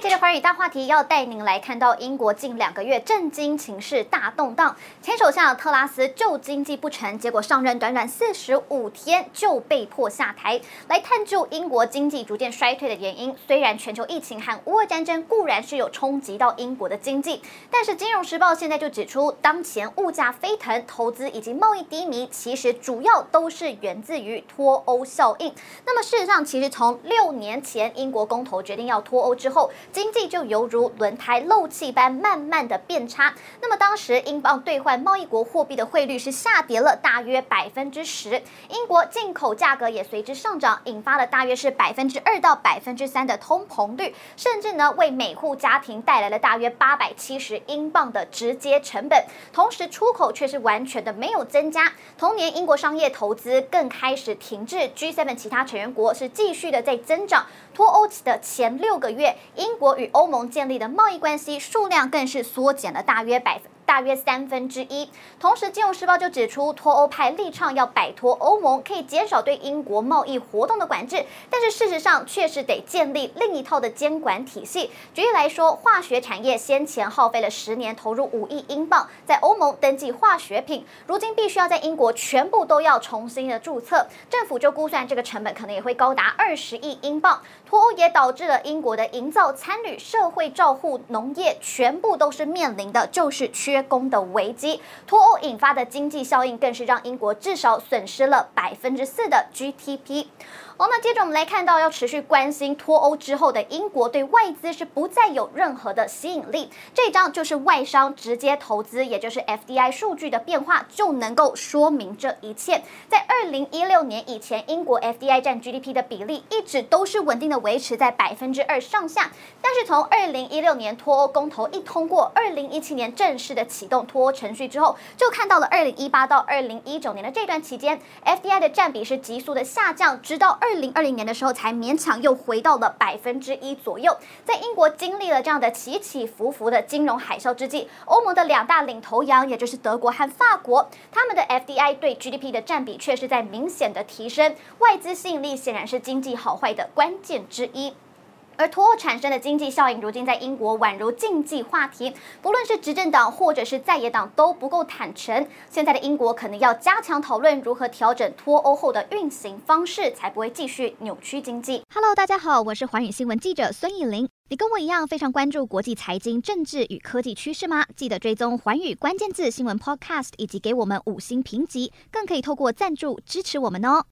这一节的寰宇大话题要带您来看到英国近两个月震惊情势大动荡，前首相特拉斯救经济不成，结果上任短短四十五天就被迫下台。来探究英国经济逐渐衰退的原因。虽然全球疫情和乌俄战争固然是有冲击到英国的经济，但是《金融时报》现在就指出，当前物价飞腾、投资以及贸易低迷，其实主要都是源自于脱欧效应。那么事实上，其实从六年前英国公投决定要脱欧之后，经济就犹如轮胎漏气般慢慢的变差。那么当时英镑兑换贸易国货币的汇率是下跌了大约百分之十，英国进口价格也随之上涨，引发了大约是百分之二到百分之三的通膨率，甚至呢为每户家庭带来了大约八百七十英镑的直接成本。同时出口却是完全的没有增加。同年英国商业投资更开始停滞，G7 其他成员国是继续的在增长。脱欧的前六个月，英国与欧盟建立的贸易关系数量更是缩减了大约百分。大约三分之一。同时，《金融时报》就指出，脱欧派力倡要摆脱欧盟，可以减少对英国贸易活动的管制，但是事实上确实得建立另一套的监管体系。举例来说，化学产业先前耗费了十年，投入五亿英镑在欧盟登记化学品，如今必须要在英国全部都要重新的注册，政府就估算这个成本可能也会高达二十亿英镑。脱欧也导致了英国的营造、参与、社会照护、农业全部都是面临的就是缺。工的危机，脱欧引发的经济效应更是让英国至少损失了百分之四的 GDP。好，那接着我们来看到，要持续关心脱欧之后的英国对外资是不再有任何的吸引力。这张就是外商直接投资，也就是 FDI 数据的变化，就能够说明这一切。在二零一六年以前，英国 FDI 占 GDP 的比例一直都是稳定的维持在百分之二上下。但是从二零一六年脱欧公投一通过，二零一七年正式的启动脱欧程序之后，就看到了二零一八到二零一九年的这段期间，FDI 的占比是急速的下降，直到二。二零二零年的时候，才勉强又回到了百分之一左右。在英国经历了这样的起起伏伏的金融海啸之际，欧盟的两大领头羊，也就是德国和法国，他们的 FDI 对 GDP 的占比却是在明显的提升。外资吸引力显然是经济好坏的关键之一。而脱欧产生的经济效应，如今在英国宛如禁忌话题，不论是执政党或者是在野党都不够坦诚。现在的英国可能要加强讨论如何调整脱欧后的运行方式，才不会继续扭曲经济。Hello，大家好，我是寰宇新闻记者孙艺玲。你跟我一样非常关注国际财经、政治与科技趋势吗？记得追踪寰宇关键字新闻 Podcast，以及给我们五星评级，更可以透过赞助支持我们哦。